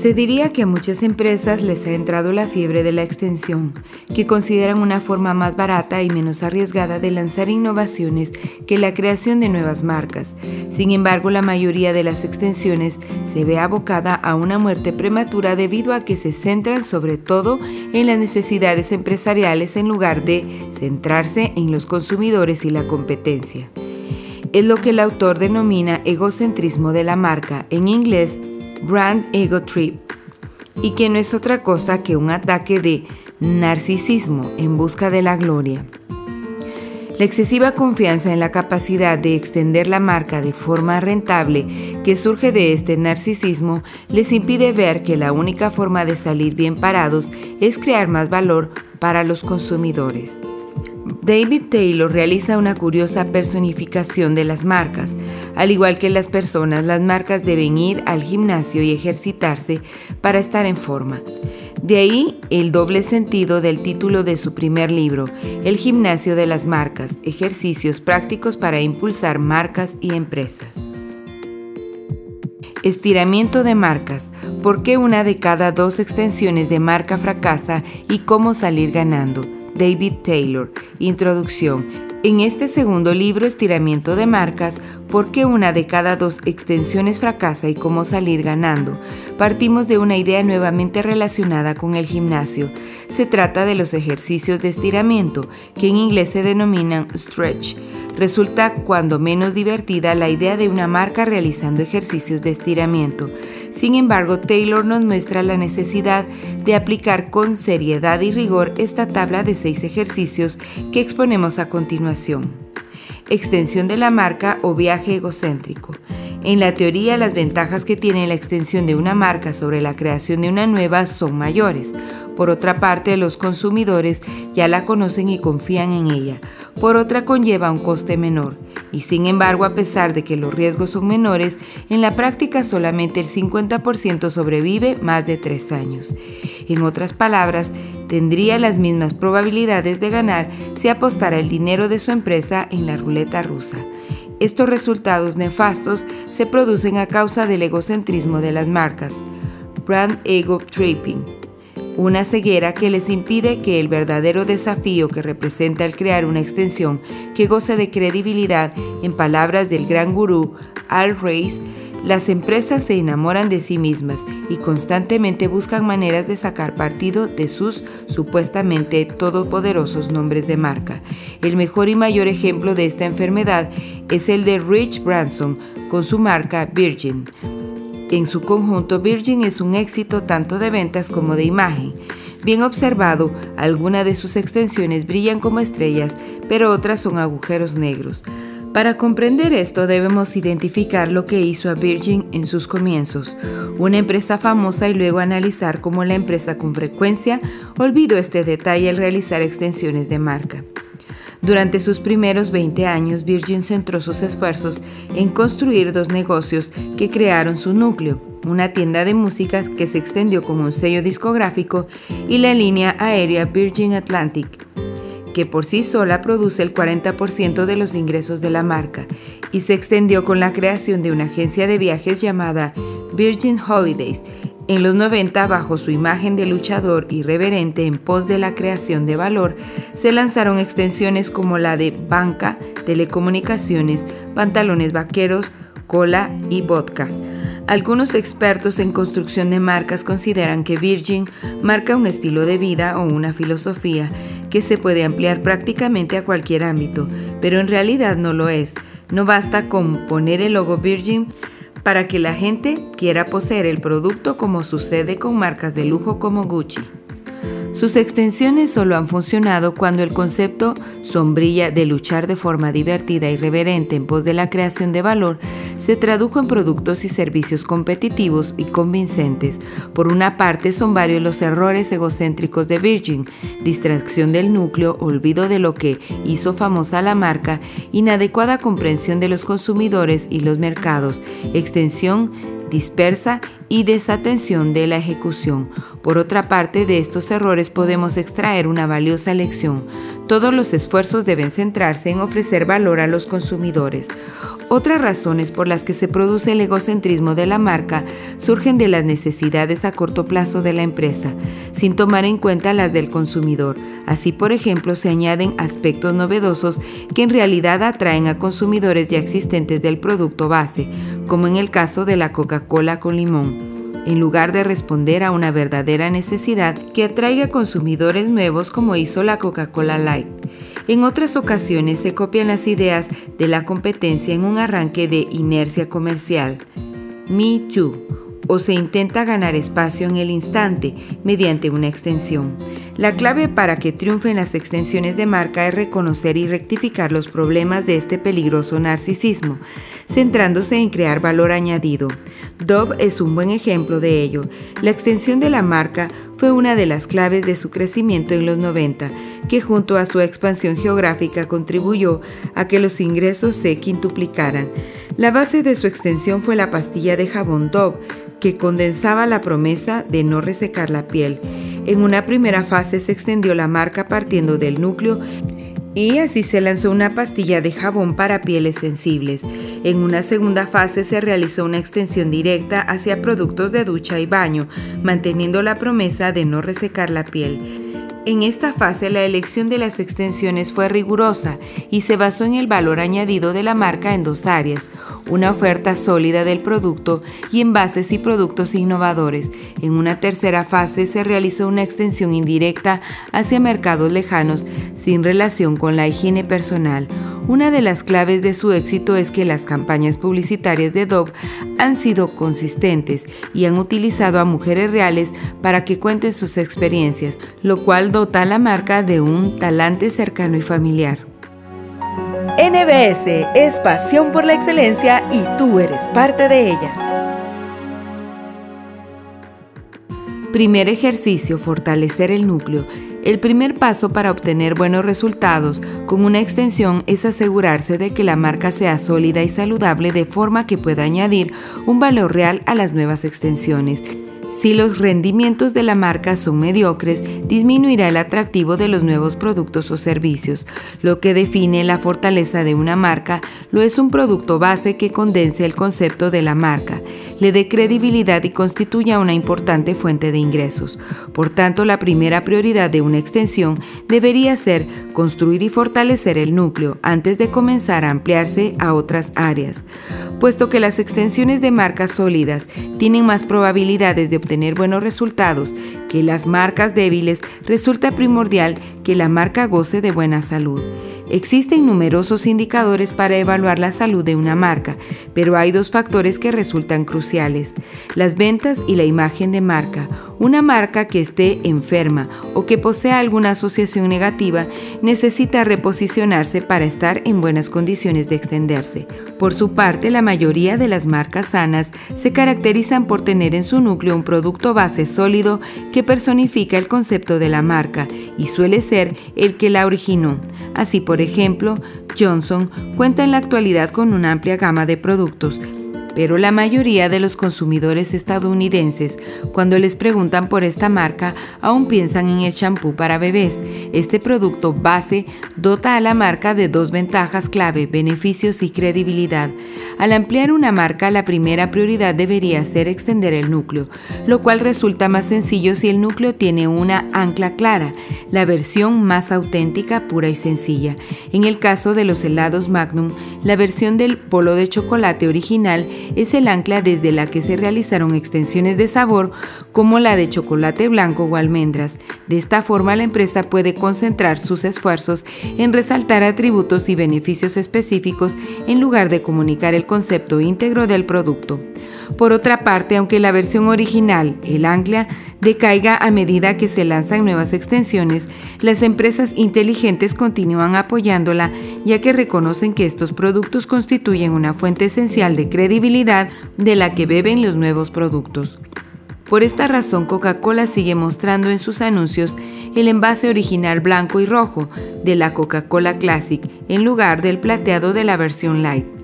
Se diría que a muchas empresas les ha entrado la fiebre de la extensión, que consideran una forma más barata y menos arriesgada de lanzar innovaciones que la creación de nuevas marcas. Sin embargo, la mayoría de las extensiones se ve abocada a una muerte prematura debido a que se centran sobre todo en las necesidades empresariales en lugar de centrarse en los consumidores y la competencia. Es lo que el autor denomina egocentrismo de la marca, en inglés Brand Ego Trip, y que no es otra cosa que un ataque de narcisismo en busca de la gloria. La excesiva confianza en la capacidad de extender la marca de forma rentable que surge de este narcisismo les impide ver que la única forma de salir bien parados es crear más valor para los consumidores. David Taylor realiza una curiosa personificación de las marcas. Al igual que las personas, las marcas deben ir al gimnasio y ejercitarse para estar en forma. De ahí el doble sentido del título de su primer libro, El gimnasio de las marcas, ejercicios prácticos para impulsar marcas y empresas. Estiramiento de marcas. ¿Por qué una de cada dos extensiones de marca fracasa y cómo salir ganando? David Taylor. Introducción. En este segundo libro, Estiramiento de Marcas, ¿por qué una de cada dos extensiones fracasa y cómo salir ganando? Partimos de una idea nuevamente relacionada con el gimnasio. Se trata de los ejercicios de estiramiento, que en inglés se denominan stretch Resulta cuando menos divertida la idea de una marca realizando ejercicios de estiramiento. Sin embargo, Taylor nos muestra la necesidad de aplicar con seriedad y rigor esta tabla de seis ejercicios que exponemos a continuación. Extensión de la marca o viaje egocéntrico. En la teoría, las ventajas que tiene la extensión de una marca sobre la creación de una nueva son mayores. Por otra parte, los consumidores ya la conocen y confían en ella. Por otra, conlleva un coste menor. Y sin embargo, a pesar de que los riesgos son menores, en la práctica solamente el 50% sobrevive más de tres años. En otras palabras, tendría las mismas probabilidades de ganar si apostara el dinero de su empresa en la ruleta rusa. Estos resultados nefastos se producen a causa del egocentrismo de las marcas, brand ego tripping, una ceguera que les impide que el verdadero desafío que representa el crear una extensión que goce de credibilidad, en palabras del gran gurú Al Reis, las empresas se enamoran de sí mismas y constantemente buscan maneras de sacar partido de sus supuestamente todopoderosos nombres de marca. El mejor y mayor ejemplo de esta enfermedad es el de Rich Branson con su marca Virgin. En su conjunto, Virgin es un éxito tanto de ventas como de imagen. Bien observado, algunas de sus extensiones brillan como estrellas, pero otras son agujeros negros. Para comprender esto debemos identificar lo que hizo a Virgin en sus comienzos, una empresa famosa y luego analizar cómo la empresa con frecuencia olvidó este detalle al realizar extensiones de marca. Durante sus primeros 20 años, Virgin centró sus esfuerzos en construir dos negocios que crearon su núcleo, una tienda de música que se extendió como un sello discográfico y la línea aérea Virgin Atlantic que por sí sola produce el 40% de los ingresos de la marca, y se extendió con la creación de una agencia de viajes llamada Virgin Holidays, en los 90, bajo su imagen de luchador irreverente en pos de la creación de valor, se lanzaron extensiones como la de banca, telecomunicaciones, pantalones vaqueros, cola y vodka. Algunos expertos en construcción de marcas consideran que Virgin marca un estilo de vida o una filosofía que se puede ampliar prácticamente a cualquier ámbito, pero en realidad no lo es. No basta con poner el logo Virgin para que la gente quiera poseer el producto como sucede con marcas de lujo como Gucci. Sus extensiones solo han funcionado cuando el concepto sombrilla de luchar de forma divertida y reverente en pos de la creación de valor se tradujo en productos y servicios competitivos y convincentes. Por una parte, son varios los errores egocéntricos de Virgin, distracción del núcleo, olvido de lo que hizo famosa la marca, inadecuada comprensión de los consumidores y los mercados, extensión dispersa y desatención de la ejecución. Por otra parte, de estos errores podemos extraer una valiosa lección. Todos los esfuerzos deben centrarse en ofrecer valor a los consumidores. Otras razones por las que se produce el egocentrismo de la marca surgen de las necesidades a corto plazo de la empresa, sin tomar en cuenta las del consumidor. Así, por ejemplo, se añaden aspectos novedosos que en realidad atraen a consumidores ya existentes del producto base, como en el caso de la Coca-Cola con limón en lugar de responder a una verdadera necesidad que atraiga consumidores nuevos como hizo la Coca-Cola Light. En otras ocasiones se copian las ideas de la competencia en un arranque de inercia comercial. Me Too o se intenta ganar espacio en el instante mediante una extensión. La clave para que triunfen las extensiones de marca es reconocer y rectificar los problemas de este peligroso narcisismo, centrándose en crear valor añadido. Dove es un buen ejemplo de ello. La extensión de la marca fue una de las claves de su crecimiento en los 90, que junto a su expansión geográfica contribuyó a que los ingresos se quintuplicaran. La base de su extensión fue la pastilla de jabón Dove, que condensaba la promesa de no resecar la piel. En una primera fase se extendió la marca partiendo del núcleo y así se lanzó una pastilla de jabón para pieles sensibles. En una segunda fase se realizó una extensión directa hacia productos de ducha y baño, manteniendo la promesa de no resecar la piel. En esta fase la elección de las extensiones fue rigurosa y se basó en el valor añadido de la marca en dos áreas, una oferta sólida del producto y envases y productos innovadores. En una tercera fase se realizó una extensión indirecta hacia mercados lejanos sin relación con la higiene personal, una de las claves de su éxito es que las campañas publicitarias de Dove han sido consistentes y han utilizado a mujeres reales para que cuenten sus experiencias, lo cual dota a la marca de un talante cercano y familiar. NBS es pasión por la excelencia y tú eres parte de ella. Primer ejercicio, fortalecer el núcleo. El primer paso para obtener buenos resultados con una extensión es asegurarse de que la marca sea sólida y saludable de forma que pueda añadir un valor real a las nuevas extensiones. Si los rendimientos de la marca son mediocres, disminuirá el atractivo de los nuevos productos o servicios. Lo que define la fortaleza de una marca lo es un producto base que condense el concepto de la marca, le dé credibilidad y constituya una importante fuente de ingresos. Por tanto, la primera prioridad de una extensión debería ser construir y fortalecer el núcleo antes de comenzar a ampliarse a otras áreas. Puesto que las extensiones de marcas sólidas tienen más probabilidades de obtener buenos resultados que las marcas débiles, resulta primordial que la marca goce de buena salud. Existen numerosos indicadores para evaluar la salud de una marca, pero hay dos factores que resultan cruciales, las ventas y la imagen de marca. Una marca que esté enferma o que posea alguna asociación negativa necesita reposicionarse para estar en buenas condiciones de extenderse. Por su parte, la mayoría de las marcas sanas se caracterizan por tener en su núcleo un producto base sólido que personifica el concepto de la marca y suele ser el que la originó. Así, por ejemplo, Johnson cuenta en la actualidad con una amplia gama de productos, pero la mayoría de los consumidores estadounidenses, cuando les preguntan por esta marca, aún piensan en el champú para bebés. Este producto base dota a la marca de dos ventajas clave, beneficios y credibilidad. Al ampliar una marca, la primera prioridad debería ser extender el núcleo, lo cual resulta más sencillo si el núcleo tiene una ancla clara, la versión más auténtica, pura y sencilla. En el caso de los helados Magnum, la versión del polo de chocolate original es el ancla desde la que se realizaron extensiones de sabor como la de chocolate blanco o almendras. De esta forma la empresa puede concentrar sus esfuerzos en resaltar atributos y beneficios específicos en lugar de comunicar el concepto íntegro del producto. Por otra parte, aunque la versión original, el ancla, decaiga a medida que se lanzan nuevas extensiones, las empresas inteligentes continúan apoyándola ya que reconocen que estos productos constituyen una fuente esencial de credibilidad de la que beben los nuevos productos. Por esta razón, Coca-Cola sigue mostrando en sus anuncios el envase original blanco y rojo de la Coca-Cola Classic en lugar del plateado de la versión light.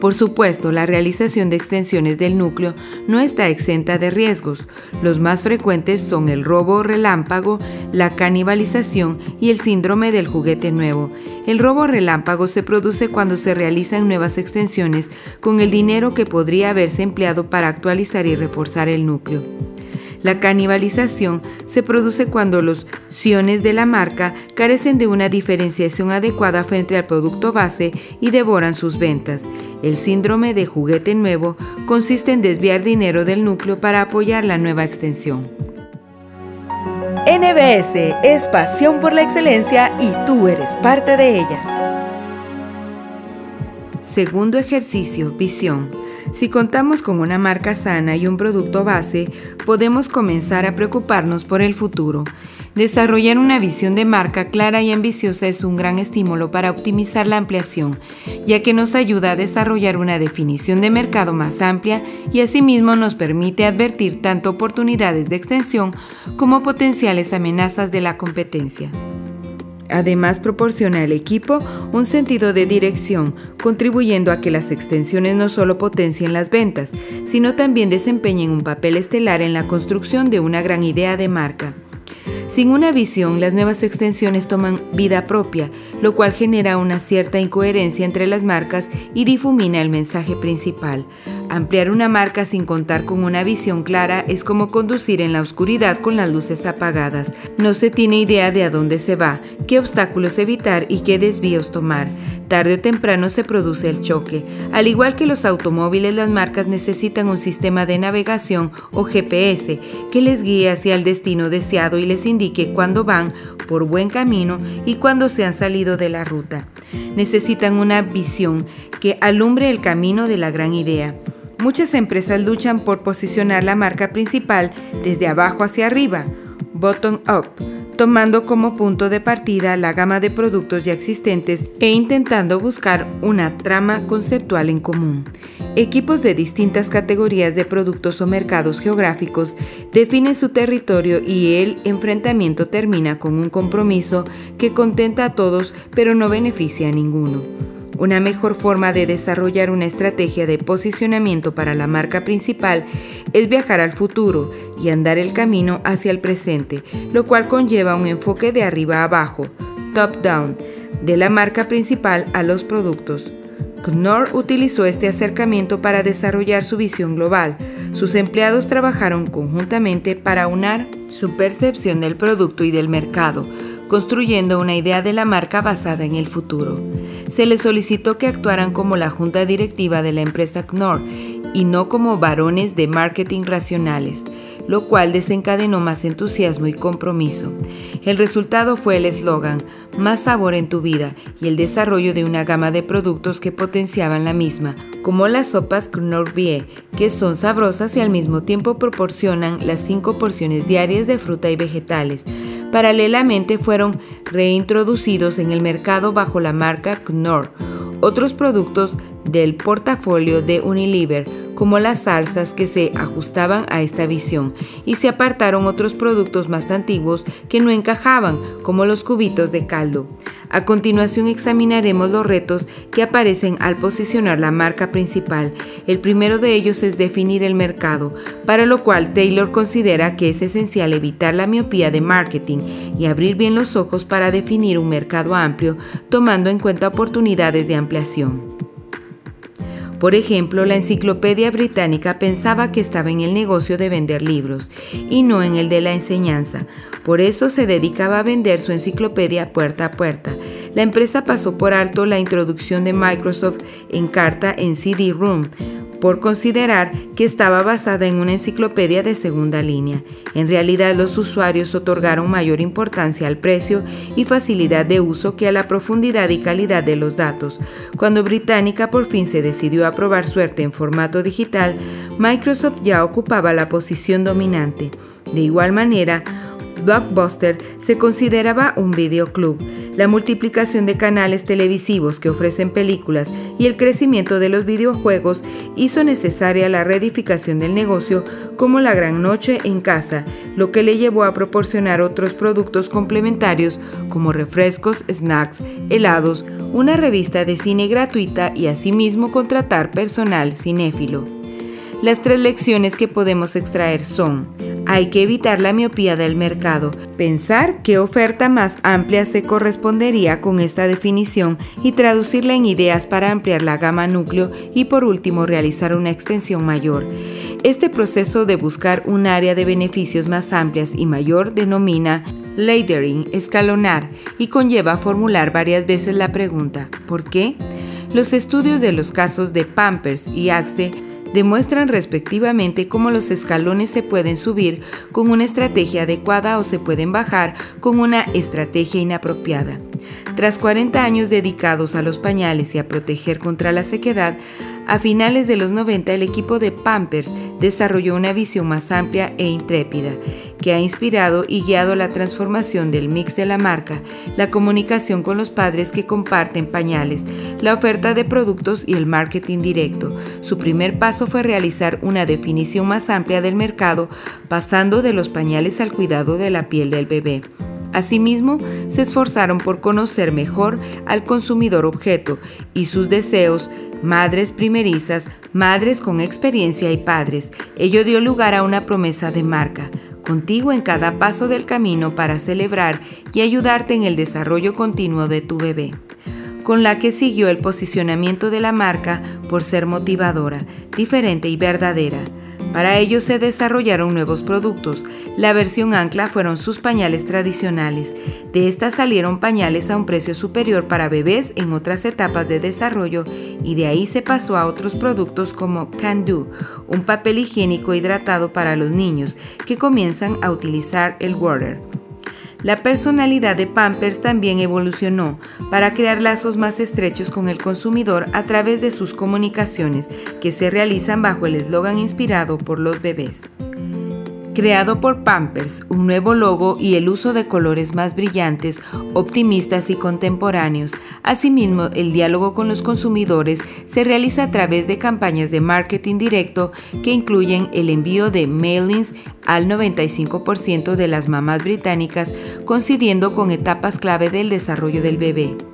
Por supuesto, la realización de extensiones del núcleo no está exenta de riesgos. Los más frecuentes son el robo relámpago, la canibalización y el síndrome del juguete nuevo. El robo relámpago se produce cuando se realizan nuevas extensiones con el dinero que podría haberse empleado para actualizar y reforzar el núcleo. La canibalización se produce cuando los siones de la marca carecen de una diferenciación adecuada frente al producto base y devoran sus ventas. El síndrome de juguete nuevo consiste en desviar dinero del núcleo para apoyar la nueva extensión. NBS es pasión por la excelencia y tú eres parte de ella. Segundo ejercicio, visión. Si contamos con una marca sana y un producto base, podemos comenzar a preocuparnos por el futuro. Desarrollar una visión de marca clara y ambiciosa es un gran estímulo para optimizar la ampliación, ya que nos ayuda a desarrollar una definición de mercado más amplia y asimismo nos permite advertir tanto oportunidades de extensión como potenciales amenazas de la competencia. Además, proporciona al equipo un sentido de dirección, contribuyendo a que las extensiones no solo potencien las ventas, sino también desempeñen un papel estelar en la construcción de una gran idea de marca. Sin una visión, las nuevas extensiones toman vida propia, lo cual genera una cierta incoherencia entre las marcas y difumina el mensaje principal. Ampliar una marca sin contar con una visión clara es como conducir en la oscuridad con las luces apagadas. No se tiene idea de a dónde se va, qué obstáculos evitar y qué desvíos tomar. Tarde o temprano se produce el choque. Al igual que los automóviles, las marcas necesitan un sistema de navegación o GPS que les guíe hacia el destino deseado y les indique cuándo van por buen camino y cuándo se han salido de la ruta. Necesitan una visión que alumbre el camino de la gran idea. Muchas empresas luchan por posicionar la marca principal desde abajo hacia arriba, bottom up, tomando como punto de partida la gama de productos ya existentes e intentando buscar una trama conceptual en común. Equipos de distintas categorías de productos o mercados geográficos definen su territorio y el enfrentamiento termina con un compromiso que contenta a todos pero no beneficia a ninguno. Una mejor forma de desarrollar una estrategia de posicionamiento para la marca principal es viajar al futuro y andar el camino hacia el presente, lo cual conlleva un enfoque de arriba abajo, top-down, de la marca principal a los productos. Knorr utilizó este acercamiento para desarrollar su visión global. Sus empleados trabajaron conjuntamente para unar su percepción del producto y del mercado, construyendo una idea de la marca basada en el futuro. Se les solicitó que actuaran como la junta directiva de la empresa Knorr y no como varones de marketing racionales, lo cual desencadenó más entusiasmo y compromiso. El resultado fue el eslogan Más sabor en tu vida y el desarrollo de una gama de productos que potenciaban la misma, como las sopas Knorr Bie, que son sabrosas y al mismo tiempo proporcionan las cinco porciones diarias de fruta y vegetales. Paralelamente fueron reintroducidos en el mercado bajo la marca Knorr otros productos del portafolio de Unilever, como las salsas que se ajustaban a esta visión, y se apartaron otros productos más antiguos que no encajaban, como los cubitos de caldo. A continuación examinaremos los retos que aparecen al posicionar la marca principal. El primero de ellos es definir el mercado, para lo cual Taylor considera que es esencial evitar la miopía de marketing y abrir bien los ojos para definir un mercado amplio, tomando en cuenta oportunidades de ampliación. Por ejemplo, la Enciclopedia Británica pensaba que estaba en el negocio de vender libros y no en el de la enseñanza. Por eso se dedicaba a vender su enciclopedia puerta a puerta. La empresa pasó por alto la introducción de Microsoft en carta en CD-ROOM por considerar que estaba basada en una enciclopedia de segunda línea. En realidad los usuarios otorgaron mayor importancia al precio y facilidad de uso que a la profundidad y calidad de los datos. Cuando Británica por fin se decidió a probar suerte en formato digital, Microsoft ya ocupaba la posición dominante. De igual manera, Blockbuster se consideraba un videoclub. La multiplicación de canales televisivos que ofrecen películas y el crecimiento de los videojuegos hizo necesaria la reedificación del negocio como la gran noche en casa, lo que le llevó a proporcionar otros productos complementarios como refrescos, snacks, helados, una revista de cine gratuita y asimismo contratar personal cinéfilo. Las tres lecciones que podemos extraer son hay que evitar la miopía del mercado, pensar qué oferta más amplia se correspondería con esta definición y traducirla en ideas para ampliar la gama núcleo y por último realizar una extensión mayor. Este proceso de buscar un área de beneficios más amplias y mayor denomina layering, escalonar, y conlleva formular varias veces la pregunta ¿por qué? Los estudios de los casos de Pampers y Axe demuestran respectivamente cómo los escalones se pueden subir con una estrategia adecuada o se pueden bajar con una estrategia inapropiada. Tras 40 años dedicados a los pañales y a proteger contra la sequedad, a finales de los 90 el equipo de Pampers desarrolló una visión más amplia e intrépida, que ha inspirado y guiado la transformación del mix de la marca, la comunicación con los padres que comparten pañales, la oferta de productos y el marketing directo. Su primer paso fue realizar una definición más amplia del mercado, pasando de los pañales al cuidado de la piel del bebé. Asimismo, se esforzaron por conocer mejor al consumidor objeto y sus deseos, madres primerizas, madres con experiencia y padres. Ello dio lugar a una promesa de marca, contigo en cada paso del camino para celebrar y ayudarte en el desarrollo continuo de tu bebé con la que siguió el posicionamiento de la marca por ser motivadora, diferente y verdadera. Para ello se desarrollaron nuevos productos. La versión ancla fueron sus pañales tradicionales. De estas salieron pañales a un precio superior para bebés en otras etapas de desarrollo y de ahí se pasó a otros productos como Can Do, un papel higiénico hidratado para los niños que comienzan a utilizar el water. La personalidad de Pampers también evolucionó para crear lazos más estrechos con el consumidor a través de sus comunicaciones que se realizan bajo el eslogan inspirado por los bebés creado por Pampers, un nuevo logo y el uso de colores más brillantes, optimistas y contemporáneos. Asimismo, el diálogo con los consumidores se realiza a través de campañas de marketing directo que incluyen el envío de mailings al 95% de las mamás británicas, coincidiendo con etapas clave del desarrollo del bebé.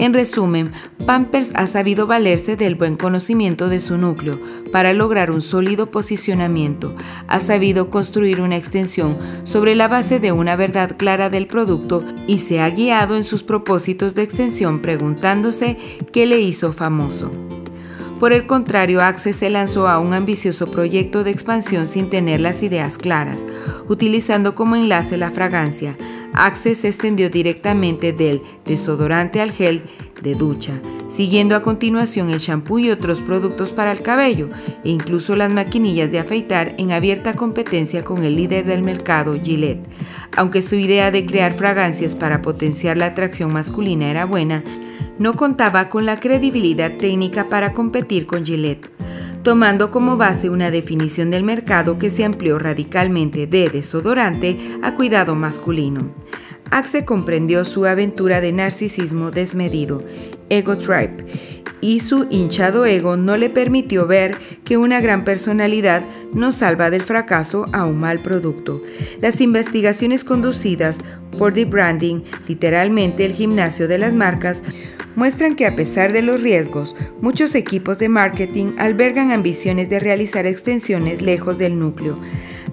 En resumen, Pampers ha sabido valerse del buen conocimiento de su núcleo para lograr un sólido posicionamiento, ha sabido construir una extensión sobre la base de una verdad clara del producto y se ha guiado en sus propósitos de extensión preguntándose qué le hizo famoso. Por el contrario, Axe se lanzó a un ambicioso proyecto de expansión sin tener las ideas claras, utilizando como enlace la fragancia, Axe se extendió directamente del desodorante al gel de ducha, siguiendo a continuación el shampoo y otros productos para el cabello, e incluso las maquinillas de afeitar en abierta competencia con el líder del mercado, Gillette. Aunque su idea de crear fragancias para potenciar la atracción masculina era buena, no contaba con la credibilidad técnica para competir con Gillette tomando como base una definición del mercado que se amplió radicalmente de desodorante a cuidado masculino. Axe comprendió su aventura de narcisismo desmedido, ego trip, y su hinchado ego no le permitió ver que una gran personalidad no salva del fracaso a un mal producto. Las investigaciones conducidas por The Branding, literalmente el gimnasio de las marcas, muestran que a pesar de los riesgos, muchos equipos de marketing albergan ambiciones de realizar extensiones lejos del núcleo.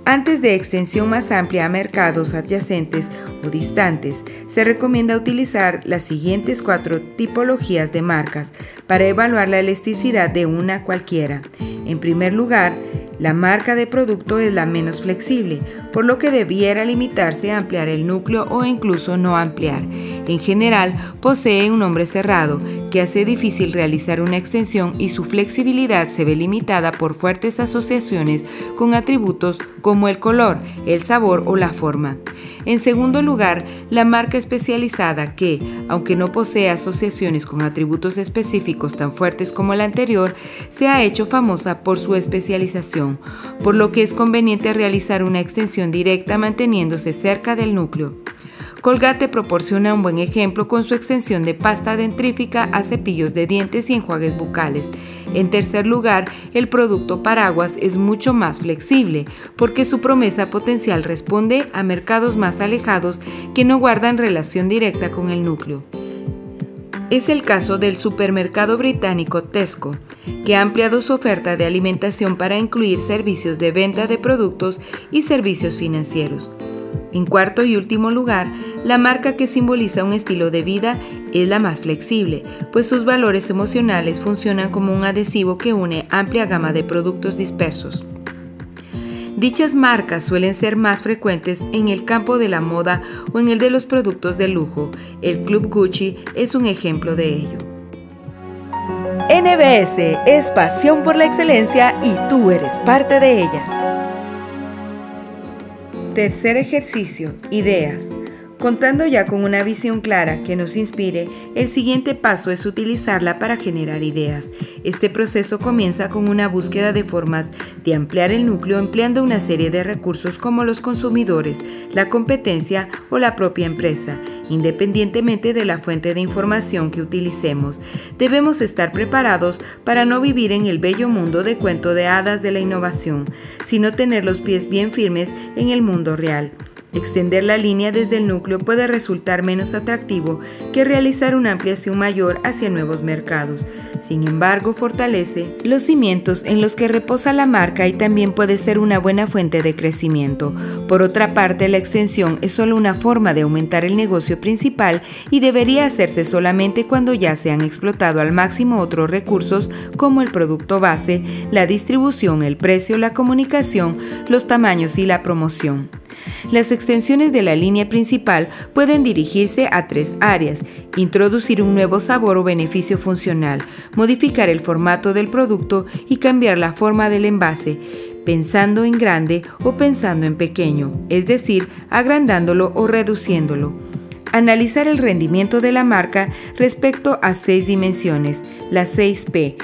Antes de extensión más amplia a mercados adyacentes o distantes, se recomienda utilizar las siguientes cuatro tipologías de marcas para evaluar la elasticidad de una cualquiera. En primer lugar, la marca de producto es la menos flexible, por lo que debiera limitarse a ampliar el núcleo o incluso no ampliar. En general, posee un nombre cerrado, que hace difícil realizar una extensión y su flexibilidad se ve limitada por fuertes asociaciones con atributos como el color, el sabor o la forma. En segundo lugar, la marca especializada que, aunque no posee asociaciones con atributos específicos tan fuertes como la anterior, se ha hecho famosa por su especialización, por lo que es conveniente realizar una extensión directa manteniéndose cerca del núcleo. Colgate proporciona un buen ejemplo con su extensión de pasta dentrífica a cepillos de dientes y enjuagues bucales. En tercer lugar, el producto paraguas es mucho más flexible porque su promesa potencial responde a mercados más alejados que no guardan relación directa con el núcleo. Es el caso del supermercado británico Tesco, que ha ampliado su oferta de alimentación para incluir servicios de venta de productos y servicios financieros. En cuarto y último lugar, la marca que simboliza un estilo de vida es la más flexible, pues sus valores emocionales funcionan como un adhesivo que une amplia gama de productos dispersos. Dichas marcas suelen ser más frecuentes en el campo de la moda o en el de los productos de lujo. El Club Gucci es un ejemplo de ello. NBS es pasión por la excelencia y tú eres parte de ella. Tercer ejercicio, ideas. Contando ya con una visión clara que nos inspire, el siguiente paso es utilizarla para generar ideas. Este proceso comienza con una búsqueda de formas de ampliar el núcleo empleando una serie de recursos como los consumidores, la competencia o la propia empresa, independientemente de la fuente de información que utilicemos. Debemos estar preparados para no vivir en el bello mundo de cuento de hadas de la innovación, sino tener los pies bien firmes en el mundo real. Extender la línea desde el núcleo puede resultar menos atractivo que realizar una ampliación mayor hacia nuevos mercados. Sin embargo, fortalece los cimientos en los que reposa la marca y también puede ser una buena fuente de crecimiento. Por otra parte, la extensión es solo una forma de aumentar el negocio principal y debería hacerse solamente cuando ya se han explotado al máximo otros recursos como el producto base, la distribución, el precio, la comunicación, los tamaños y la promoción. Las extensiones de la línea principal pueden dirigirse a tres áreas, introducir un nuevo sabor o beneficio funcional, modificar el formato del producto y cambiar la forma del envase, pensando en grande o pensando en pequeño, es decir, agrandándolo o reduciéndolo. Analizar el rendimiento de la marca respecto a seis dimensiones, las 6P,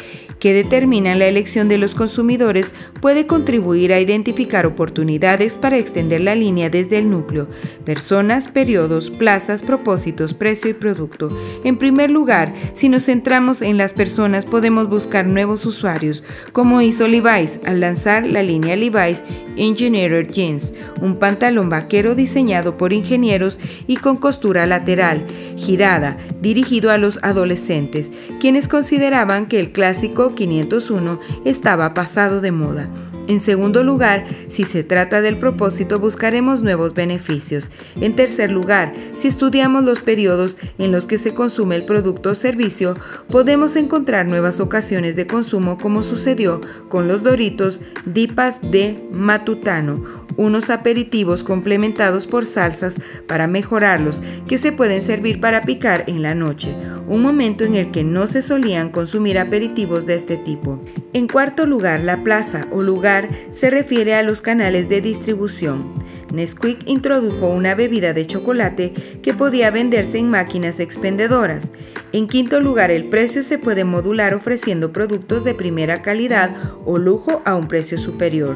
que determinan la elección de los consumidores puede contribuir a identificar oportunidades para extender la línea desde el núcleo, personas, periodos, plazas, propósitos, precio y producto. En primer lugar, si nos centramos en las personas podemos buscar nuevos usuarios, como hizo Levi's al lanzar la línea Levi's Engineered Jeans, un pantalón vaquero diseñado por ingenieros y con costura lateral, girada, dirigido a los adolescentes, quienes consideraban que el clásico 501 estaba pasado de moda. En segundo lugar, si se trata del propósito, buscaremos nuevos beneficios. En tercer lugar, si estudiamos los periodos en los que se consume el producto o servicio, podemos encontrar nuevas ocasiones de consumo como sucedió con los Doritos Dipas de Matutano, unos aperitivos complementados por salsas para mejorarlos que se pueden servir para picar en la noche, un momento en el que no se solían consumir aperitivos de este tipo. En cuarto lugar, la plaza o lugar se refiere a los canales de distribución. Nesquik introdujo una bebida de chocolate que podía venderse en máquinas expendedoras. En quinto lugar, el precio se puede modular ofreciendo productos de primera calidad o lujo a un precio superior.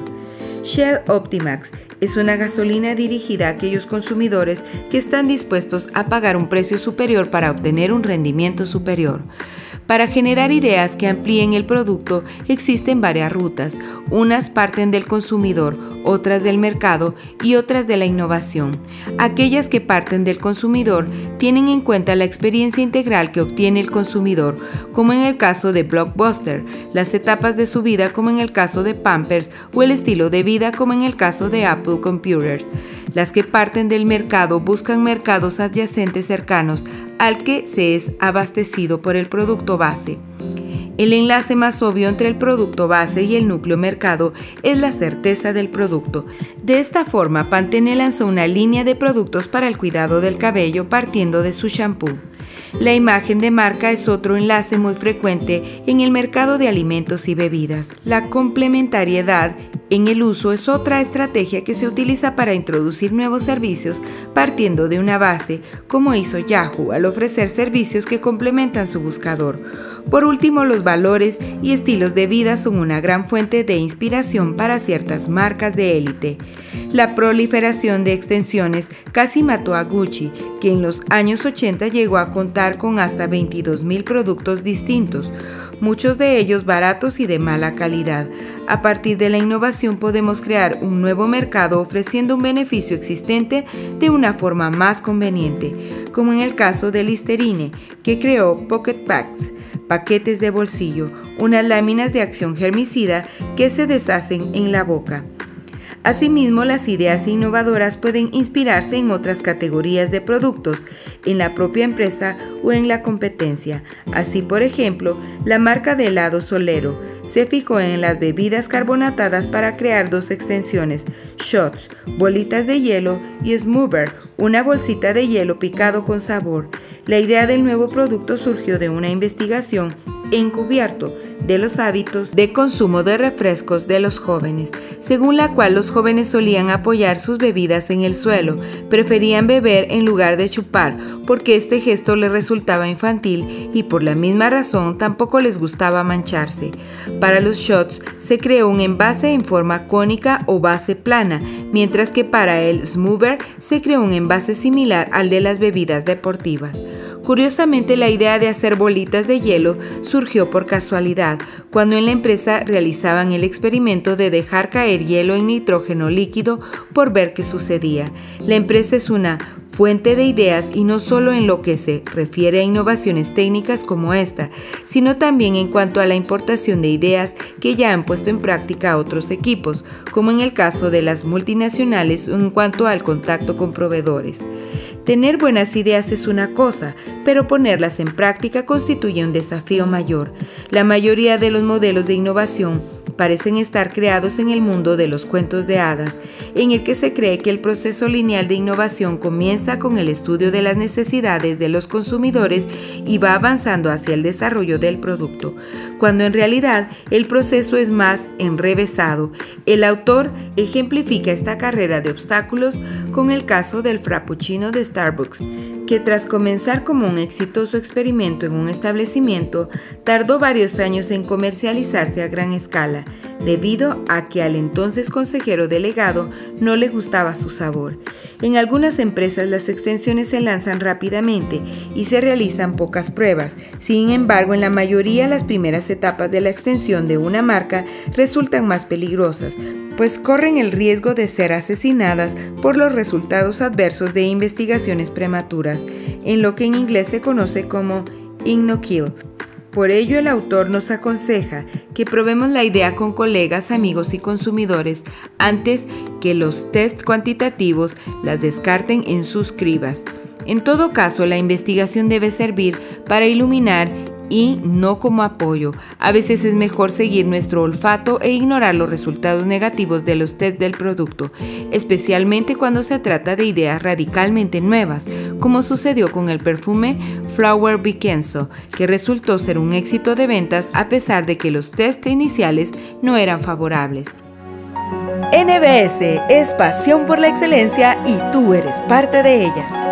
Shell Optimax es una gasolina dirigida a aquellos consumidores que están dispuestos a pagar un precio superior para obtener un rendimiento superior. Para generar ideas que amplíen el producto existen varias rutas. Unas parten del consumidor, otras del mercado y otras de la innovación. Aquellas que parten del consumidor tienen en cuenta la experiencia integral que obtiene el consumidor, como en el caso de Blockbuster, las etapas de su vida como en el caso de Pampers o el estilo de vida como en el caso de Apple Computers. Las que parten del mercado buscan mercados adyacentes cercanos al que se es abastecido por el producto base. El enlace más obvio entre el producto base y el núcleo mercado es la certeza del producto. De esta forma, Pantene lanzó una línea de productos para el cuidado del cabello partiendo de su shampoo. La imagen de marca es otro enlace muy frecuente en el mercado de alimentos y bebidas. La complementariedad en el uso es otra estrategia que se utiliza para introducir nuevos servicios partiendo de una base, como hizo Yahoo al ofrecer servicios que complementan su buscador. Por último, los valores y estilos de vida son una gran fuente de inspiración para ciertas marcas de élite. La proliferación de extensiones casi mató a Gucci, que en los años 80 llegó a contar con hasta 22.000 productos distintos muchos de ellos baratos y de mala calidad. A partir de la innovación podemos crear un nuevo mercado ofreciendo un beneficio existente de una forma más conveniente, como en el caso de Listerine, que creó Pocket Packs, paquetes de bolsillo, unas láminas de acción germicida que se deshacen en la boca. Asimismo, las ideas innovadoras pueden inspirarse en otras categorías de productos, en la propia empresa o en la competencia. Así, por ejemplo, la marca de helado Solero se fijó en las bebidas carbonatadas para crear dos extensiones, shots, bolitas de hielo y smoother, una bolsita de hielo picado con sabor. La idea del nuevo producto surgió de una investigación encubierto de los hábitos de consumo de refrescos de los jóvenes, según la cual los jóvenes solían apoyar sus bebidas en el suelo, preferían beber en lugar de chupar, porque este gesto les resultaba infantil y por la misma razón tampoco les gustaba mancharse. Para los shots se creó un envase en forma cónica o base plana, mientras que para el smoother se creó un envase similar al de las bebidas deportivas. Curiosamente, la idea de hacer bolitas de hielo surgió por casualidad, cuando en la empresa realizaban el experimento de dejar caer hielo en nitrógeno líquido por ver qué sucedía. La empresa es una fuente de ideas y no solo en lo que se refiere a innovaciones técnicas como esta, sino también en cuanto a la importación de ideas que ya han puesto en práctica otros equipos, como en el caso de las multinacionales en cuanto al contacto con proveedores. Tener buenas ideas es una cosa, pero ponerlas en práctica constituye un desafío mayor. La mayoría de los modelos de innovación parecen estar creados en el mundo de los cuentos de hadas, en el que se cree que el proceso lineal de innovación comienza con el estudio de las necesidades de los consumidores y va avanzando hacia el desarrollo del producto, cuando en realidad el proceso es más enrevesado. El autor ejemplifica esta carrera de obstáculos con el caso del frappuccino de Starbucks, que tras comenzar como un exitoso experimento en un establecimiento, tardó varios años en comercializarse a gran escala, debido a que al entonces consejero delegado no le gustaba su sabor. En algunas empresas las extensiones se lanzan rápidamente y se realizan pocas pruebas, sin embargo en la mayoría las primeras etapas de la extensión de una marca resultan más peligrosas, pues corren el riesgo de ser asesinadas por los resultados adversos de investigaciones prematuras, en lo que en inglés se conoce como kill. Por ello el autor nos aconseja que probemos la idea con colegas, amigos y consumidores antes que los test cuantitativos las descarten en sus cribas. En todo caso, la investigación debe servir para iluminar y no como apoyo. A veces es mejor seguir nuestro olfato e ignorar los resultados negativos de los test del producto, especialmente cuando se trata de ideas radicalmente nuevas, como sucedió con el perfume Flower Vicenzo, que resultó ser un éxito de ventas a pesar de que los test iniciales no eran favorables. NBS es pasión por la excelencia y tú eres parte de ella.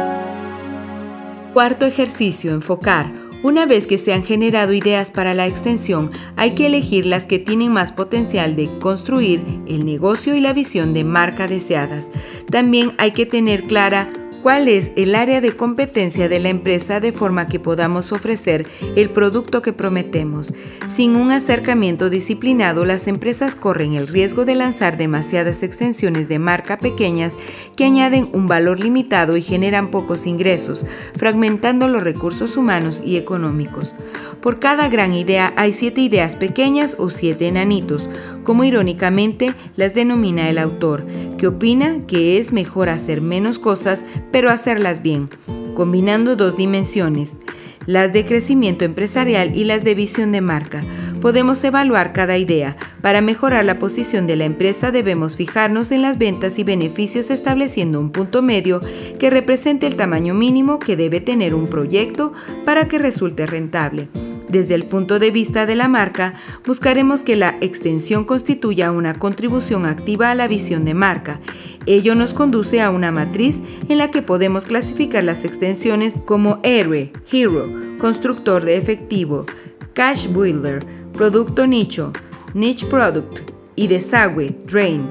Cuarto ejercicio, enfocar una vez que se han generado ideas para la extensión, hay que elegir las que tienen más potencial de construir el negocio y la visión de marca deseadas. También hay que tener clara cuál es el área de competencia de la empresa de forma que podamos ofrecer el producto que prometemos. Sin un acercamiento disciplinado, las empresas corren el riesgo de lanzar demasiadas extensiones de marca pequeñas que añaden un valor limitado y generan pocos ingresos, fragmentando los recursos humanos y económicos. Por cada gran idea hay siete ideas pequeñas o siete enanitos, como irónicamente las denomina el autor, que opina que es mejor hacer menos cosas pero hacerlas bien, combinando dos dimensiones. las de crecimiento empresarial y las de visión de marca. Podemos evaluar cada idea. Para mejorar la posición de la empresa debemos fijarnos en las ventas y beneficios estableciendo un punto medio que represente el tamaño mínimo que debe tener un proyecto para que resulte rentable. Desde el punto de vista de la marca, buscaremos que la extensión constituya una contribución activa a la visión de marca. Ello nos conduce a una matriz en la que podemos clasificar las extensiones como héroe, hero, constructor de efectivo, cash builder, producto nicho, niche product y desagüe, drain.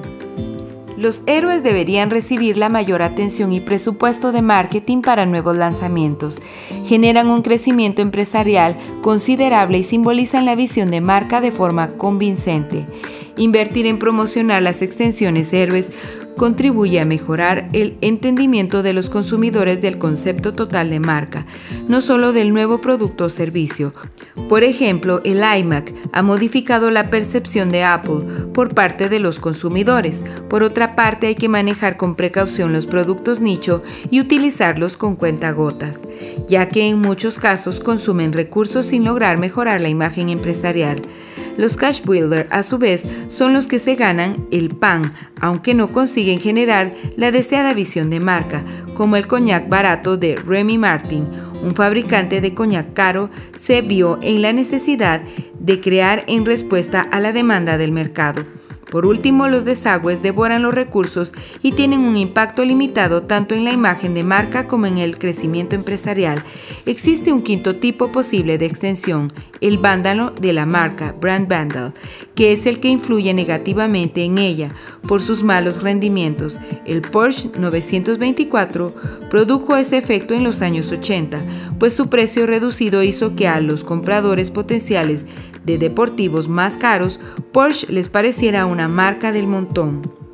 Los héroes deberían recibir la mayor atención y presupuesto de marketing para nuevos lanzamientos. Generan un crecimiento empresarial considerable y simbolizan la visión de marca de forma convincente. Invertir en promocionar las extensiones héroes contribuye a mejorar el entendimiento de los consumidores del concepto total de marca, no solo del nuevo producto o servicio. Por ejemplo, el iMac ha modificado la percepción de Apple por parte de los consumidores. Por otra parte, hay que manejar con precaución los productos nicho y utilizarlos con cuentagotas, ya que en muchos casos consumen recursos sin lograr mejorar la imagen empresarial. Los cash builder, a su vez, son los que se ganan el pan, aunque no consiguen generar la deseada visión de marca, como el coñac barato de Remy Martin. Un fabricante de coñac caro se vio en la necesidad de crear en respuesta a la demanda del mercado. Por último, los desagües devoran los recursos y tienen un impacto limitado tanto en la imagen de marca como en el crecimiento empresarial. Existe un quinto tipo posible de extensión, el vándalo de la marca, brand vandal, que es el que influye negativamente en ella por sus malos rendimientos. El Porsche 924 produjo ese efecto en los años 80, pues su precio reducido hizo que a los compradores potenciales de deportivos más caros, Porsche les pareciera una marca del montón.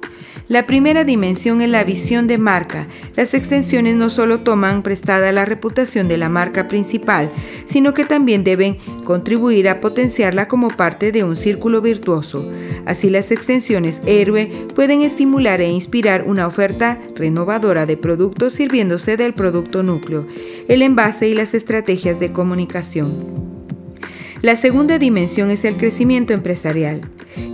La primera dimensión es la visión de marca. Las extensiones no solo toman prestada la reputación de la marca principal, sino que también deben contribuir a potenciarla como parte de un círculo virtuoso. Así las extensiones héroe pueden estimular e inspirar una oferta renovadora de productos sirviéndose del producto núcleo, el envase y las estrategias de comunicación. La segunda dimensión es el crecimiento empresarial.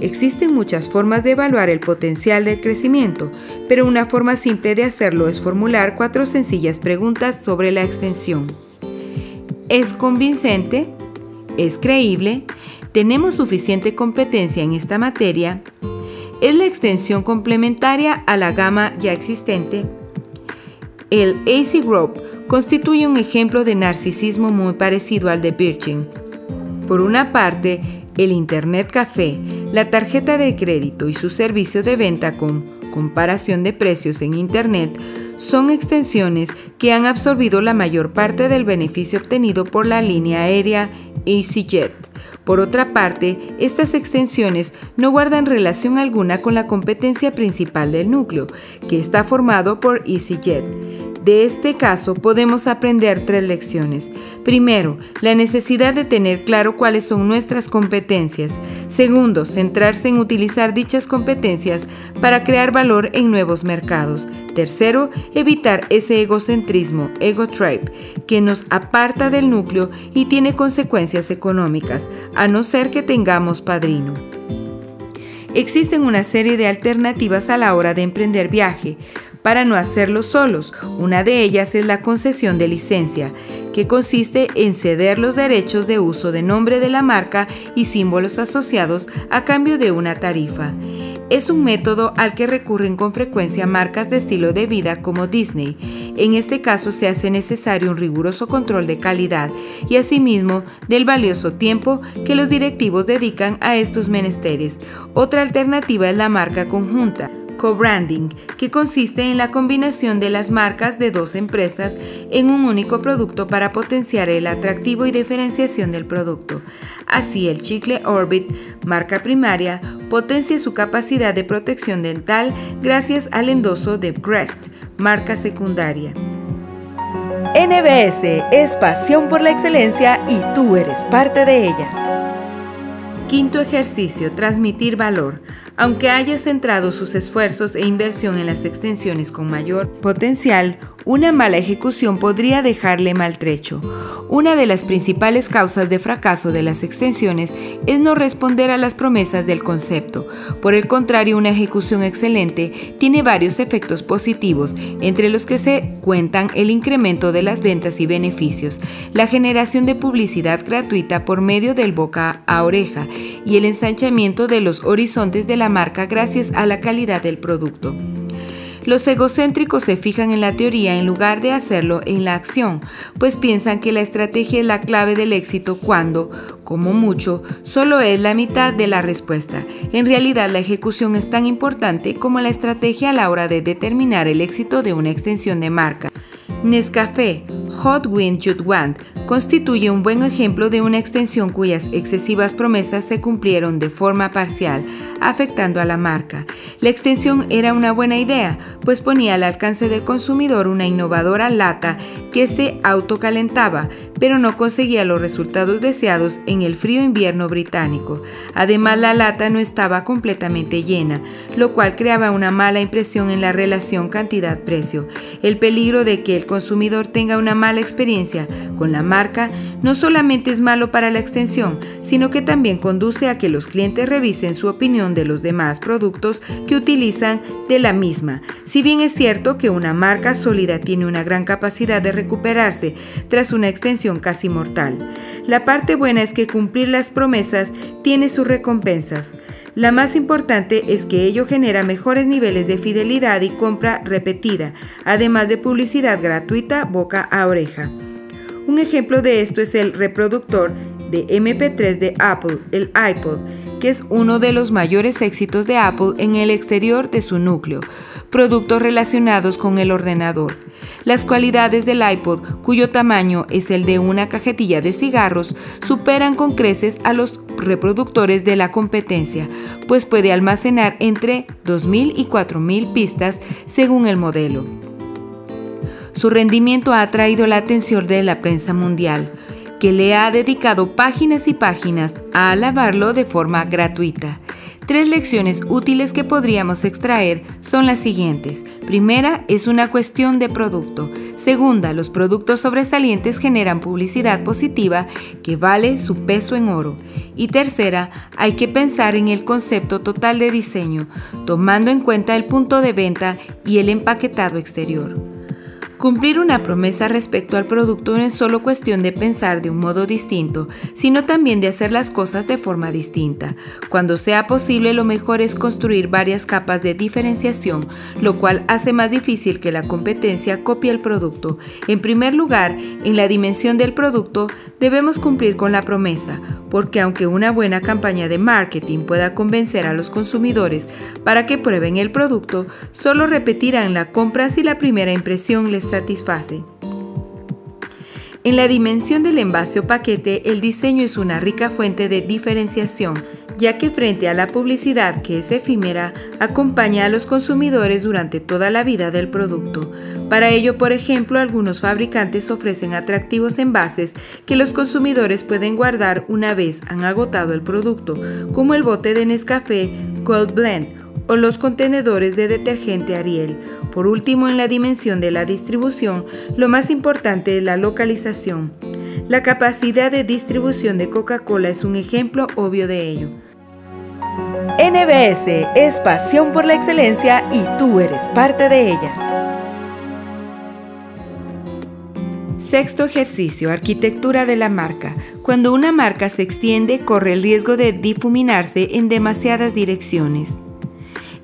Existen muchas formas de evaluar el potencial del crecimiento, pero una forma simple de hacerlo es formular cuatro sencillas preguntas sobre la extensión. ¿Es convincente? ¿Es creíble? ¿Tenemos suficiente competencia en esta materia? ¿Es la extensión complementaria a la gama ya existente? El AC Group constituye un ejemplo de narcisismo muy parecido al de Virgin, por una parte, el Internet Café, la tarjeta de crédito y su servicio de venta con comparación de precios en Internet son extensiones que han absorbido la mayor parte del beneficio obtenido por la línea aérea EasyJet. Por otra parte, estas extensiones no guardan relación alguna con la competencia principal del núcleo, que está formado por EasyJet. De este caso podemos aprender tres lecciones. Primero, la necesidad de tener claro cuáles son nuestras competencias. Segundo, centrarse en utilizar dichas competencias para crear valor en nuevos mercados. Tercero, evitar ese egocentrismo, ego tribe, que nos aparta del núcleo y tiene consecuencias económicas, a no ser que tengamos padrino. Existen una serie de alternativas a la hora de emprender viaje para no hacerlo solos. Una de ellas es la concesión de licencia, que consiste en ceder los derechos de uso de nombre de la marca y símbolos asociados a cambio de una tarifa. Es un método al que recurren con frecuencia marcas de estilo de vida como Disney. En este caso se hace necesario un riguroso control de calidad y asimismo del valioso tiempo que los directivos dedican a estos menesteres. Otra alternativa es la marca conjunta co-branding, que consiste en la combinación de las marcas de dos empresas en un único producto para potenciar el atractivo y diferenciación del producto. Así, el chicle Orbit, marca primaria, potencia su capacidad de protección dental gracias al endoso de Crest, marca secundaria. NBS es pasión por la excelencia y tú eres parte de ella. Quinto ejercicio, transmitir valor. Aunque haya centrado sus esfuerzos e inversión en las extensiones con mayor potencial, una mala ejecución podría dejarle maltrecho. Una de las principales causas de fracaso de las extensiones es no responder a las promesas del concepto. Por el contrario, una ejecución excelente tiene varios efectos positivos, entre los que se cuentan el incremento de las ventas y beneficios, la generación de publicidad gratuita por medio del boca a oreja y el ensanchamiento de los horizontes de la marca gracias a la calidad del producto. Los egocéntricos se fijan en la teoría en lugar de hacerlo en la acción, pues piensan que la estrategia es la clave del éxito cuando, como mucho, solo es la mitad de la respuesta. En realidad la ejecución es tan importante como la estrategia a la hora de determinar el éxito de una extensión de marca. Nescafé Hot Wind You'd Want constituye un buen ejemplo de una extensión cuyas excesivas promesas se cumplieron de forma parcial, afectando a la marca. La extensión era una buena idea, pues ponía al alcance del consumidor una innovadora lata que se autocalentaba, pero no conseguía los resultados deseados en el frío invierno británico. Además, la lata no estaba completamente llena, lo cual creaba una mala impresión en la relación cantidad-precio. El peligro de que el consumidor tenga una mala experiencia con la marca no solamente es malo para la extensión, sino que también conduce a que los clientes revisen su opinión de los demás productos que utilizan de la misma. Si bien es cierto que una marca sólida tiene una gran capacidad de recuperarse tras una extensión casi mortal, la parte buena es que cumplir las promesas tiene sus recompensas. La más importante es que ello genera mejores niveles de fidelidad y compra repetida, además de publicidad gratuita boca a oreja. Un ejemplo de esto es el reproductor de MP3 de Apple, el iPod, que es uno de los mayores éxitos de Apple en el exterior de su núcleo, productos relacionados con el ordenador. Las cualidades del iPod, cuyo tamaño es el de una cajetilla de cigarros, superan con creces a los reproductores de la competencia, pues puede almacenar entre 2.000 y 4.000 pistas según el modelo. Su rendimiento ha atraído la atención de la prensa mundial, que le ha dedicado páginas y páginas a alabarlo de forma gratuita. Tres lecciones útiles que podríamos extraer son las siguientes. Primera, es una cuestión de producto. Segunda, los productos sobresalientes generan publicidad positiva que vale su peso en oro. Y tercera, hay que pensar en el concepto total de diseño, tomando en cuenta el punto de venta y el empaquetado exterior. Cumplir una promesa respecto al producto no es solo cuestión de pensar de un modo distinto, sino también de hacer las cosas de forma distinta. Cuando sea posible, lo mejor es construir varias capas de diferenciación, lo cual hace más difícil que la competencia copie el producto. En primer lugar, en la dimensión del producto, debemos cumplir con la promesa, porque aunque una buena campaña de marketing pueda convencer a los consumidores para que prueben el producto, solo repetirán la compra si la primera impresión les satisface. En la dimensión del envase o paquete, el diseño es una rica fuente de diferenciación, ya que frente a la publicidad que es efímera, acompaña a los consumidores durante toda la vida del producto. Para ello, por ejemplo, algunos fabricantes ofrecen atractivos envases que los consumidores pueden guardar una vez han agotado el producto, como el bote de Nescafé Cold Blend o los contenedores de detergente Ariel. Por último, en la dimensión de la distribución, lo más importante es la localización. La capacidad de distribución de Coca-Cola es un ejemplo obvio de ello. NBS es pasión por la excelencia y tú eres parte de ella. Sexto ejercicio, arquitectura de la marca. Cuando una marca se extiende, corre el riesgo de difuminarse en demasiadas direcciones.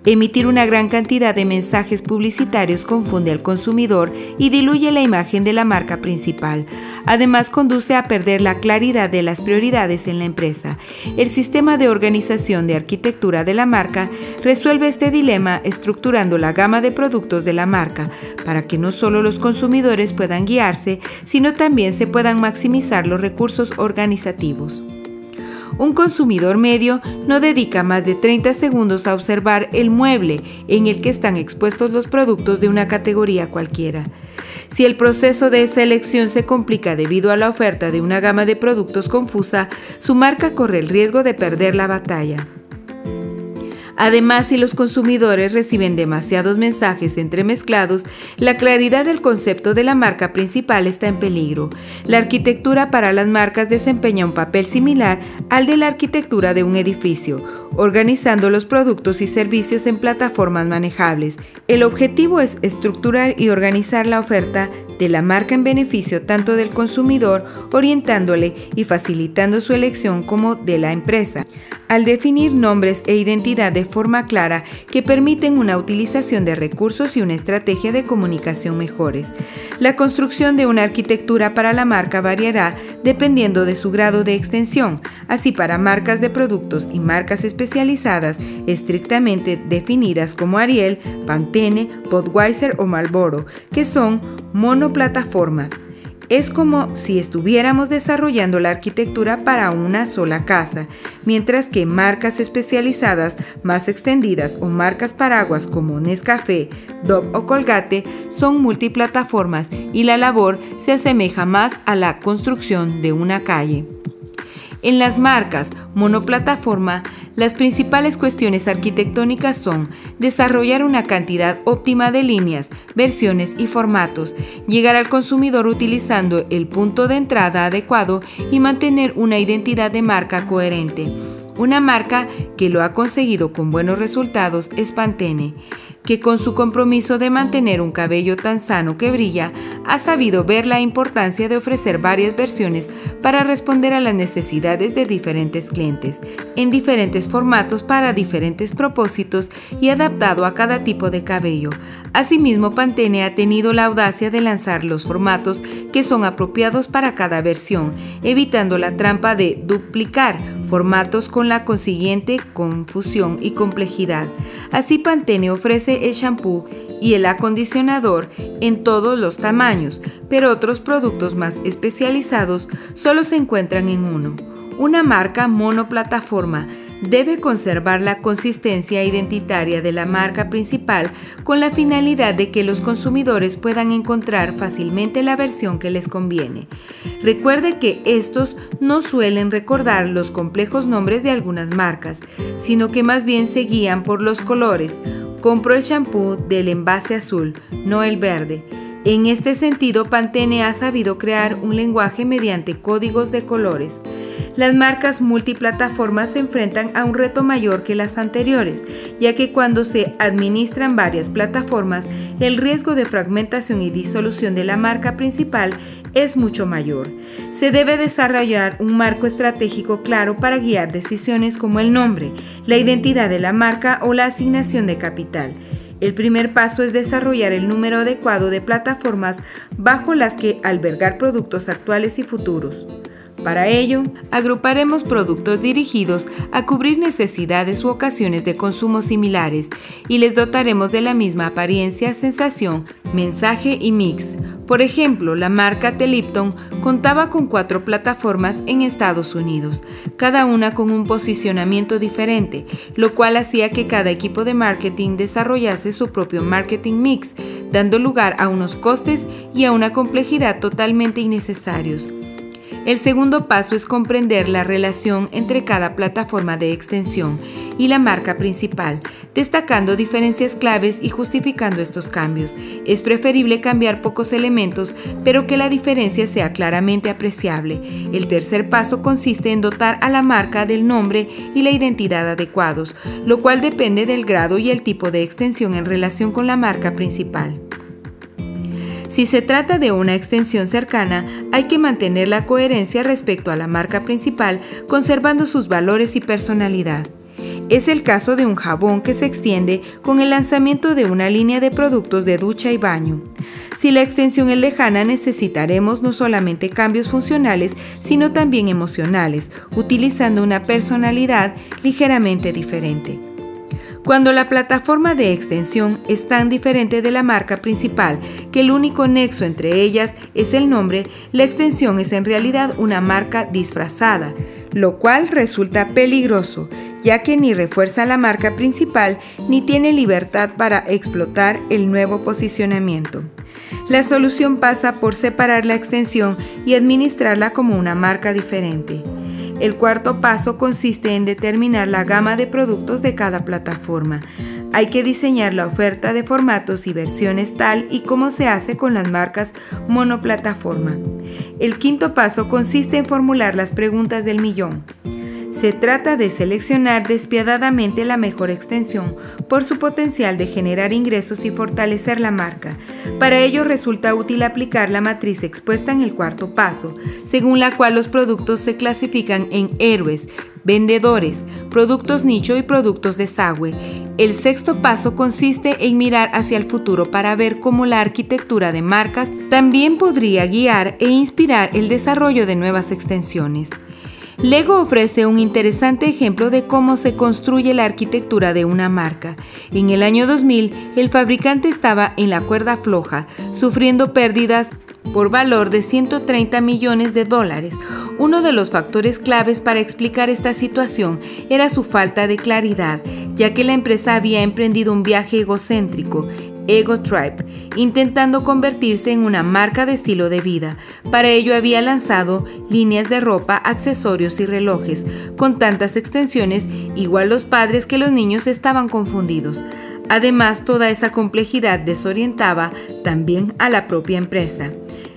Emitir una gran cantidad de mensajes publicitarios confunde al consumidor y diluye la imagen de la marca principal. Además, conduce a perder la claridad de las prioridades en la empresa. El sistema de organización de arquitectura de la marca resuelve este dilema estructurando la gama de productos de la marca para que no solo los consumidores puedan guiarse, sino también se puedan maximizar los recursos organizativos. Un consumidor medio no dedica más de 30 segundos a observar el mueble en el que están expuestos los productos de una categoría cualquiera. Si el proceso de selección se complica debido a la oferta de una gama de productos confusa, su marca corre el riesgo de perder la batalla. Además, si los consumidores reciben demasiados mensajes entremezclados, la claridad del concepto de la marca principal está en peligro. La arquitectura para las marcas desempeña un papel similar al de la arquitectura de un edificio, organizando los productos y servicios en plataformas manejables. El objetivo es estructurar y organizar la oferta de la marca en beneficio tanto del consumidor, orientándole y facilitando su elección como de la empresa al definir nombres e identidad de forma clara que permiten una utilización de recursos y una estrategia de comunicación mejores. La construcción de una arquitectura para la marca variará dependiendo de su grado de extensión, así para marcas de productos y marcas especializadas estrictamente definidas como Ariel, Pantene, Budweiser o Marlboro, que son monoplataformas es como si estuviéramos desarrollando la arquitectura para una sola casa, mientras que marcas especializadas más extendidas o marcas paraguas como Nescafé, Dove o Colgate son multiplataformas y la labor se asemeja más a la construcción de una calle. En las marcas monoplataforma, las principales cuestiones arquitectónicas son desarrollar una cantidad óptima de líneas, versiones y formatos, llegar al consumidor utilizando el punto de entrada adecuado y mantener una identidad de marca coherente. Una marca que lo ha conseguido con buenos resultados es Pantene que con su compromiso de mantener un cabello tan sano que brilla, ha sabido ver la importancia de ofrecer varias versiones para responder a las necesidades de diferentes clientes, en diferentes formatos para diferentes propósitos y adaptado a cada tipo de cabello. Asimismo, Pantene ha tenido la audacia de lanzar los formatos que son apropiados para cada versión, evitando la trampa de duplicar formatos con la consiguiente confusión y complejidad. Así Pantene ofrece el shampoo y el acondicionador en todos los tamaños, pero otros productos más especializados solo se encuentran en uno. Una marca monoplataforma debe conservar la consistencia identitaria de la marca principal con la finalidad de que los consumidores puedan encontrar fácilmente la versión que les conviene. Recuerde que estos no suelen recordar los complejos nombres de algunas marcas, sino que más bien se guían por los colores. Compro el shampoo del envase azul, no el verde. En este sentido, Pantene ha sabido crear un lenguaje mediante códigos de colores. Las marcas multiplataformas se enfrentan a un reto mayor que las anteriores, ya que cuando se administran varias plataformas, el riesgo de fragmentación y disolución de la marca principal es mucho mayor. Se debe desarrollar un marco estratégico claro para guiar decisiones como el nombre, la identidad de la marca o la asignación de capital. El primer paso es desarrollar el número adecuado de plataformas bajo las que albergar productos actuales y futuros. Para ello, agruparemos productos dirigidos a cubrir necesidades u ocasiones de consumo similares y les dotaremos de la misma apariencia, sensación, mensaje y mix. Por ejemplo, la marca Telipton contaba con cuatro plataformas en Estados Unidos, cada una con un posicionamiento diferente, lo cual hacía que cada equipo de marketing desarrollase su propio marketing mix, dando lugar a unos costes y a una complejidad totalmente innecesarios. El segundo paso es comprender la relación entre cada plataforma de extensión y la marca principal, destacando diferencias claves y justificando estos cambios. Es preferible cambiar pocos elementos, pero que la diferencia sea claramente apreciable. El tercer paso consiste en dotar a la marca del nombre y la identidad adecuados, lo cual depende del grado y el tipo de extensión en relación con la marca principal. Si se trata de una extensión cercana, hay que mantener la coherencia respecto a la marca principal, conservando sus valores y personalidad. Es el caso de un jabón que se extiende con el lanzamiento de una línea de productos de ducha y baño. Si la extensión es lejana, necesitaremos no solamente cambios funcionales, sino también emocionales, utilizando una personalidad ligeramente diferente. Cuando la plataforma de extensión es tan diferente de la marca principal que el único nexo entre ellas es el nombre, la extensión es en realidad una marca disfrazada, lo cual resulta peligroso, ya que ni refuerza la marca principal ni tiene libertad para explotar el nuevo posicionamiento. La solución pasa por separar la extensión y administrarla como una marca diferente. El cuarto paso consiste en determinar la gama de productos de cada plataforma. Hay que diseñar la oferta de formatos y versiones tal y como se hace con las marcas monoplataforma. El quinto paso consiste en formular las preguntas del millón. Se trata de seleccionar despiadadamente la mejor extensión por su potencial de generar ingresos y fortalecer la marca. Para ello resulta útil aplicar la matriz expuesta en el cuarto paso, según la cual los productos se clasifican en héroes, vendedores, productos nicho y productos desagüe. El sexto paso consiste en mirar hacia el futuro para ver cómo la arquitectura de marcas también podría guiar e inspirar el desarrollo de nuevas extensiones. Lego ofrece un interesante ejemplo de cómo se construye la arquitectura de una marca. En el año 2000, el fabricante estaba en la cuerda floja, sufriendo pérdidas por valor de 130 millones de dólares. Uno de los factores claves para explicar esta situación era su falta de claridad, ya que la empresa había emprendido un viaje egocéntrico, Ego Tribe, intentando convertirse en una marca de estilo de vida. Para ello había lanzado líneas de ropa, accesorios y relojes, con tantas extensiones, igual los padres que los niños estaban confundidos. Además, toda esa complejidad desorientaba también a la propia empresa.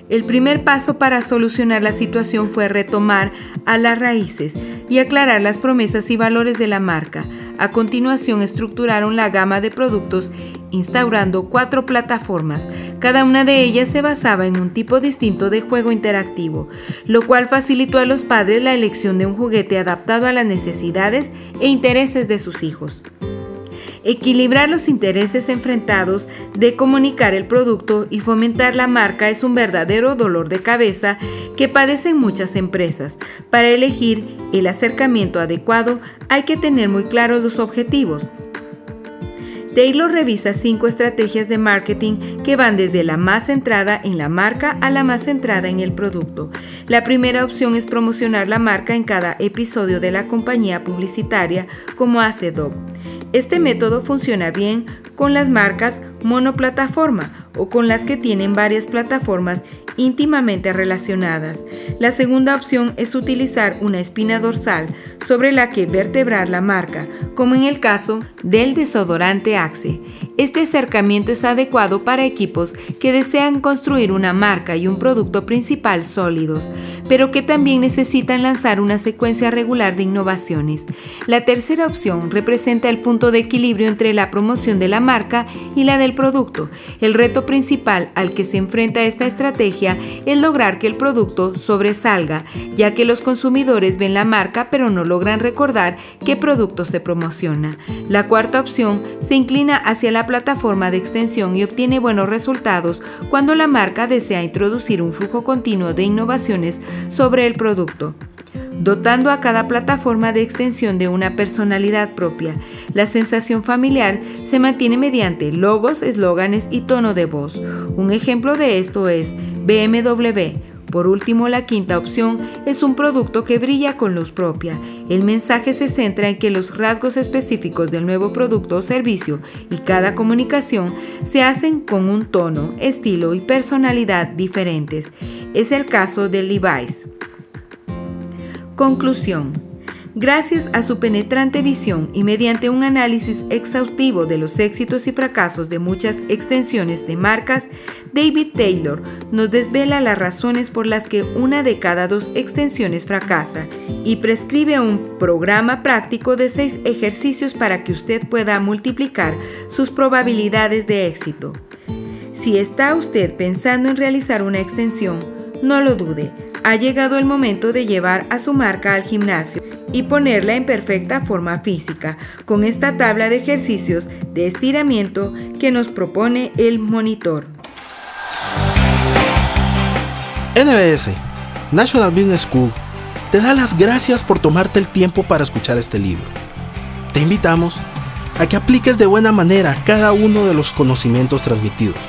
El primer paso para solucionar la situación fue retomar a las raíces y aclarar las promesas y valores de la marca. A continuación estructuraron la gama de productos instaurando cuatro plataformas. Cada una de ellas se basaba en un tipo distinto de juego interactivo, lo cual facilitó a los padres la elección de un juguete adaptado a las necesidades e intereses de sus hijos. Equilibrar los intereses enfrentados de comunicar el producto y fomentar la marca es un verdadero dolor de cabeza que padecen muchas empresas. Para elegir el acercamiento adecuado hay que tener muy claros los objetivos. Taylor revisa cinco estrategias de marketing que van desde la más centrada en la marca a la más centrada en el producto. La primera opción es promocionar la marca en cada episodio de la compañía publicitaria, como hace Dove. Este método funciona bien con las marcas monoplataforma o con las que tienen varias plataformas íntimamente relacionadas. La segunda opción es utilizar una espina dorsal sobre la que vertebrar la marca, como en el caso del desodorante Axe. Este acercamiento es adecuado para equipos que desean construir una marca y un producto principal sólidos, pero que también necesitan lanzar una secuencia regular de innovaciones. La tercera opción representa el punto de equilibrio entre la promoción de la marca y la del producto. El reto principal al que se enfrenta esta estrategia es lograr que el producto sobresalga, ya que los consumidores ven la marca pero no logran recordar qué producto se promociona. La cuarta opción se inclina hacia la plataforma de extensión y obtiene buenos resultados cuando la marca desea introducir un flujo continuo de innovaciones sobre el producto dotando a cada plataforma de extensión de una personalidad propia. La sensación familiar se mantiene mediante logos, eslóganes y tono de voz. Un ejemplo de esto es BMW, por último, la quinta opción es un producto que brilla con luz propia. El mensaje se centra en que los rasgos específicos del nuevo producto o servicio y cada comunicación se hacen con un tono, estilo y personalidad diferentes. Es el caso de Levi's. Conclusión. Gracias a su penetrante visión y mediante un análisis exhaustivo de los éxitos y fracasos de muchas extensiones de marcas, David Taylor nos desvela las razones por las que una de cada dos extensiones fracasa y prescribe un programa práctico de seis ejercicios para que usted pueda multiplicar sus probabilidades de éxito. Si está usted pensando en realizar una extensión, no lo dude, ha llegado el momento de llevar a su marca al gimnasio y ponerla en perfecta forma física con esta tabla de ejercicios de estiramiento que nos propone el monitor. NBS, National Business School, te da las gracias por tomarte el tiempo para escuchar este libro. Te invitamos a que apliques de buena manera cada uno de los conocimientos transmitidos,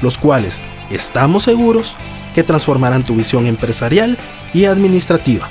los cuales estamos seguros que transformarán tu visión empresarial y administrativa